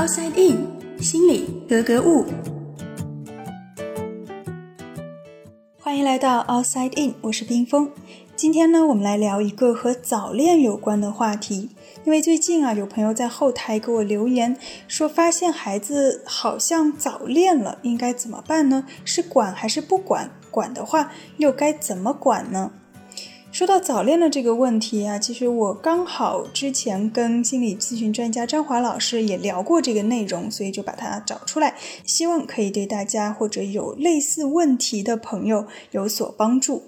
Outside In，心里格格物。欢迎来到 Outside In，我是冰峰。今天呢，我们来聊一个和早恋有关的话题。因为最近啊，有朋友在后台给我留言说，发现孩子好像早恋了，应该怎么办呢？是管还是不管？管的话，又该怎么管呢？说到早恋的这个问题啊，其实我刚好之前跟心理咨询专家张华老师也聊过这个内容，所以就把它找出来，希望可以对大家或者有类似问题的朋友有所帮助。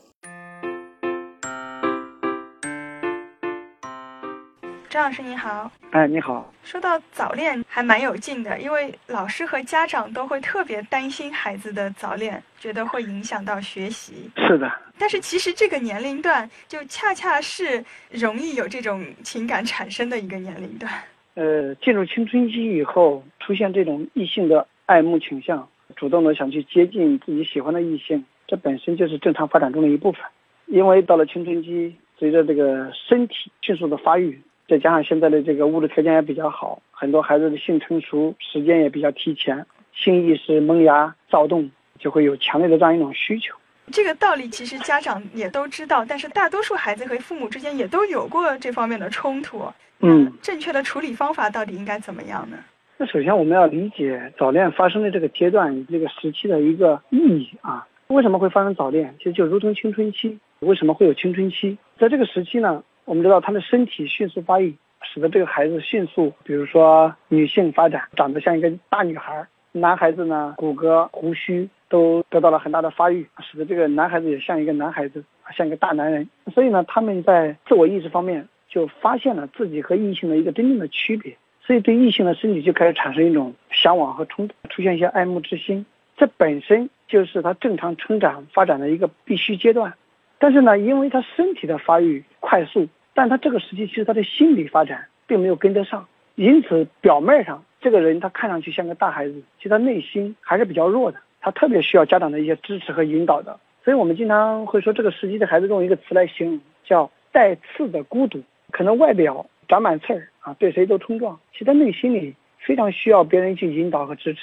张老师你好，哎，你好。说到早恋还蛮有劲的，因为老师和家长都会特别担心孩子的早恋，觉得会影响到学习。是的。但是其实这个年龄段就恰恰是容易有这种情感产生的一个年龄段。呃，进入青春期以后，出现这种异性的爱慕倾向，主动的想去接近自己喜欢的异性，这本身就是正常发展中的一部分。因为到了青春期，随着这个身体迅速的发育。再加上现在的这个物质条件也比较好，很多孩子的性成熟时间也比较提前，性意识萌芽躁动，就会有强烈的这样一种需求。这个道理其实家长也都知道，但是大多数孩子和父母之间也都有过这方面的冲突。嗯，正确的处理方法到底应该怎么样呢？那首先我们要理解早恋发生的这个阶段、这个时期的一个意义啊。为什么会发生早恋？其实就如同青春期，为什么会有青春期？在这个时期呢？我们知道他的身体迅速发育，使得这个孩子迅速，比如说女性发展，长得像一个大女孩；男孩子呢，骨骼、胡须都得到了很大的发育，使得这个男孩子也像一个男孩子，像一个大男人。所以呢，他们在自我意识方面就发现了自己和异性的一个真正的区别，所以对异性的身体就开始产生一种向往和冲动，出现一些爱慕之心。这本身就是他正常成长发展的一个必须阶段。但是呢，因为他身体的发育快速，但他这个时期其实他的心理发展并没有跟得上，因此表面上这个人他看上去像个大孩子，其实他内心还是比较弱的，他特别需要家长的一些支持和引导的。所以我们经常会说这个时期的孩子用一个词来形容，叫带刺的孤独。可能外表长满刺儿啊，对谁都冲撞，其实他内心里非常需要别人去引导和支持。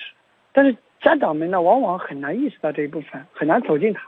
但是家长们呢，往往很难意识到这一部分，很难走进他。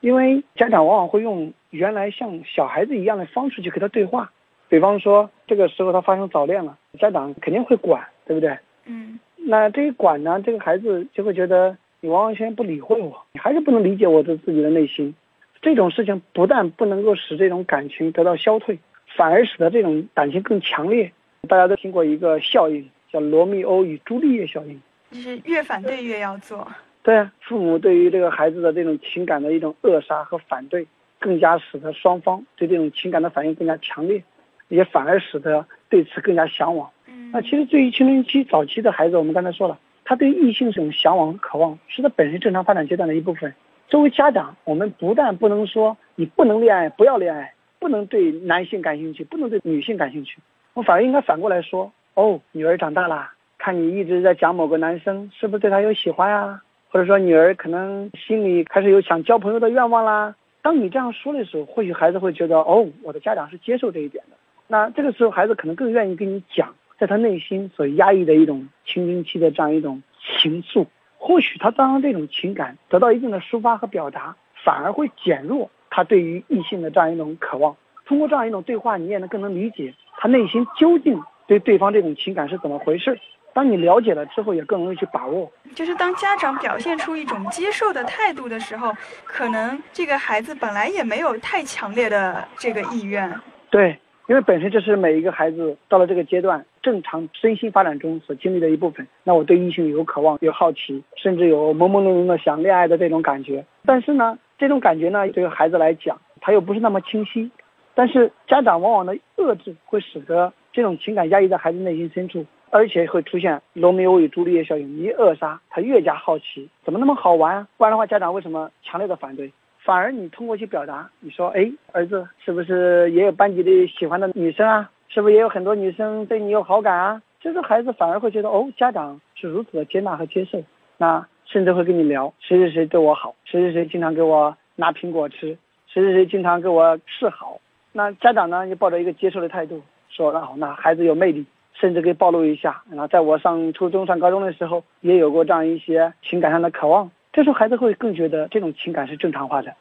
因为家长往往会用原来像小孩子一样的方式去跟他对话，比方说这个时候他发生早恋了，家长肯定会管，对不对？嗯。那这一管呢，这个孩子就会觉得你完完全全不理会我，你还是不能理解我的自己的内心。这种事情不但不能够使这种感情得到消退，反而使得这种感情更强烈。大家都听过一个效应，叫罗密欧与朱丽叶效应，就是越反对越要做。对父母对于这个孩子的这种情感的一种扼杀和反对，更加使得双方对这种情感的反应更加强烈，也反而使得对此更加向往。那其实对于青春期早期的孩子，我们刚才说了，他对异性这种向往和渴望，是他本身正常发展阶段的一部分。作为家长，我们不但不能说你不能恋爱，不要恋爱，不能对男性感兴趣，不能对女性感兴趣，我反而应该反过来说：哦，女儿长大了，看你一直在讲某个男生，是不是对他有喜欢啊？或者说女儿可能心里开始有想交朋友的愿望啦。当你这样说的时候，或许孩子会觉得，哦，我的家长是接受这一点的。那这个时候，孩子可能更愿意跟你讲，在他内心所压抑的一种青春期的这样一种情愫。或许他当这种情感得到一定的抒发和表达，反而会减弱他对于异性的这样一种渴望。通过这样一种对话，你也能更能理解他内心究竟对对方这种情感是怎么回事。当你了解了之后，也更容易去把握。就是当家长表现出一种接受的态度的时候，可能这个孩子本来也没有太强烈的这个意愿。对，因为本身这是每一个孩子到了这个阶段正常身心发展中所经历的一部分。那我对异性有渴望、有好奇，甚至有朦朦胧胧的想恋爱的这种感觉。但是呢，这种感觉呢，对于孩子来讲，他又不是那么清晰。但是家长往往的遏制，会使得这种情感压抑在孩子内心深处。而且会出现罗密欧与朱丽叶效应，一扼杀他越加好奇，怎么那么好玩？不然的话，家长为什么强烈的反对？反而你通过去表达，你说，哎，儿子是不是也有班级里喜欢的女生啊？是不是也有很多女生对你有好感啊？这个孩子反而会觉得，哦，家长是如此的接纳和接受，那甚至会跟你聊谁谁谁对我好，谁谁谁经常给我拿苹果吃，谁谁谁经常给我示好。那家长呢，就抱着一个接受的态度，说，那好，那孩子有魅力。甚至可以暴露一下。然后在我上初中、上高中的时候，也有过这样一些情感上的渴望。这时候孩子会更觉得这种情感是正常化的。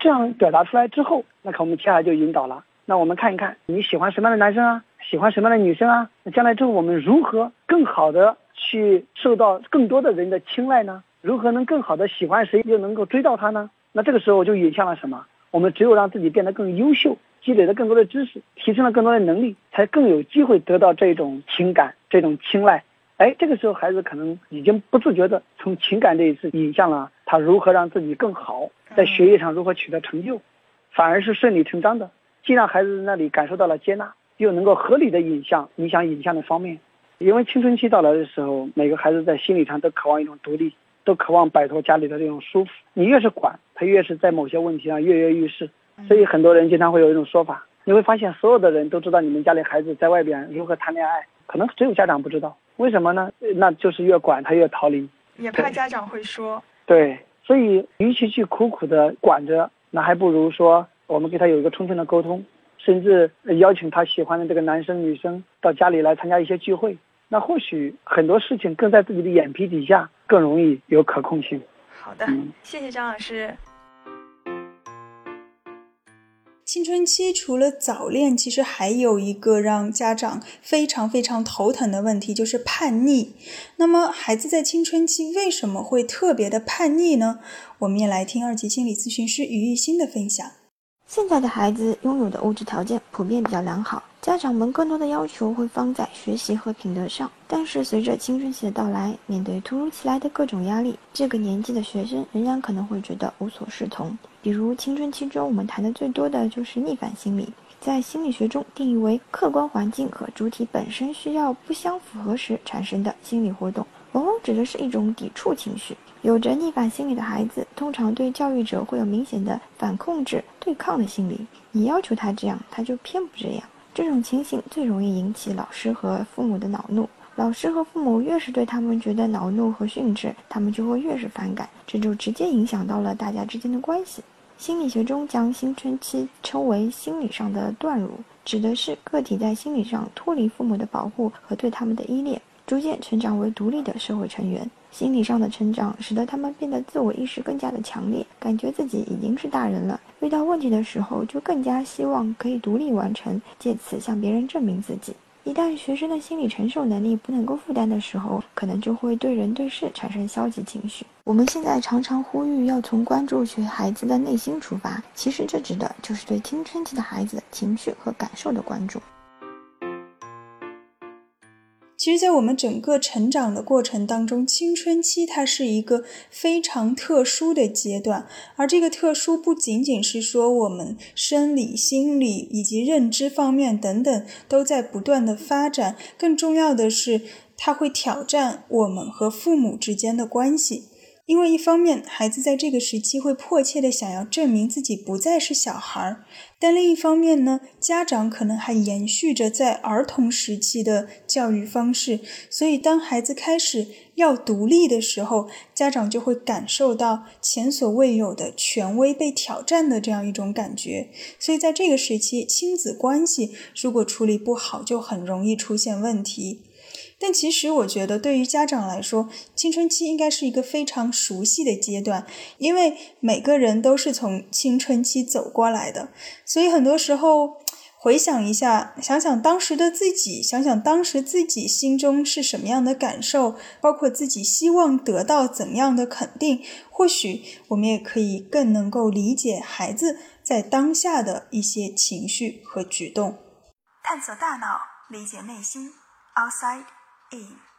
这样表达出来之后，那可我们接下来就引导了。那我们看一看你喜欢什么样的男生啊？喜欢什么样的女生啊？那将来之后我们如何更好的去受到更多的人的青睐呢？如何能更好的喜欢谁又能够追到他呢？那这个时候就引向了什么？我们只有让自己变得更优秀，积累了更多的知识，提升了更多的能力，才更有机会得到这种情感、这种青睐。哎，这个时候孩子可能已经不自觉的从情感这一次引向了他如何让自己更好，在学业上如何取得成就，反而是顺理成章的，既让孩子那里感受到了接纳，又能够合理的引向影响引向的方面。因为青春期到来的时候，每个孩子在心理上都渴望一种独立。都渴望摆脱家里的这种束缚，你越是管他，越是在某些问题上跃跃欲试。所以很多人经常会有一种说法，你会发现所有的人都知道你们家里孩子在外边如何谈恋爱，可能只有家长不知道。为什么呢？那就是越管他越逃离，也怕家长会说。对，所以与其去苦苦的管着，那还不如说我们给他有一个充分的沟通，甚至邀请他喜欢的这个男生女生到家里来参加一些聚会。那或许很多事情更在自己的眼皮底下，更容易有可控性。好的，谢谢张老师。青春期除了早恋，其实还有一个让家长非常非常头疼的问题，就是叛逆。那么，孩子在青春期为什么会特别的叛逆呢？我们也来听二级心理咨询师于艺欣的分享。现在的孩子拥有的物质条件普遍比较良好。家长们更多的要求会放在学习和品德上，但是随着青春期的到来，面对突如其来的各种压力，这个年纪的学生仍然可能会觉得无所适从。比如青春期中，我们谈的最多的就是逆反心理，在心理学中定义为客观环境和主体本身需要不相符合时产生的心理活动，往往指的是一种抵触情绪。有着逆反心理的孩子，通常对教育者会有明显的反控制、对抗的心理。你要求他这样，他就偏不这样。这种情形最容易引起老师和父母的恼怒。老师和父母越是对他们觉得恼怒和训斥，他们就会越是反感，这就直接影响到了大家之间的关系。心理学中将青春期称为心理上的断乳，指的是个体在心理上脱离父母的保护和对他们的依恋，逐渐成长为独立的社会成员。心理上的成长使得他们变得自我意识更加的强烈，感觉自己已经是大人了。遇到问题的时候，就更加希望可以独立完成，借此向别人证明自己。一旦学生的心理承受能力不能够负担的时候，可能就会对人对事产生消极情绪。我们现在常常呼吁要从关注学孩子的内心出发，其实这指的就是对青春期的孩子情绪和感受的关注。其实，在我们整个成长的过程当中，青春期它是一个非常特殊的阶段，而这个特殊不仅仅是说我们生理、心理以及认知方面等等都在不断的发展，更重要的是，它会挑战我们和父母之间的关系。因为一方面，孩子在这个时期会迫切的想要证明自己不再是小孩儿，但另一方面呢，家长可能还延续着在儿童时期的教育方式，所以当孩子开始要独立的时候，家长就会感受到前所未有的权威被挑战的这样一种感觉。所以在这个时期，亲子关系如果处理不好，就很容易出现问题。但其实，我觉得对于家长来说，青春期应该是一个非常熟悉的阶段，因为每个人都是从青春期走过来的。所以很多时候，回想一下，想想当时的自己，想想当时自己心中是什么样的感受，包括自己希望得到怎样的肯定，或许我们也可以更能够理解孩子在当下的一些情绪和举动。探索大脑，理解内心，outside。eight.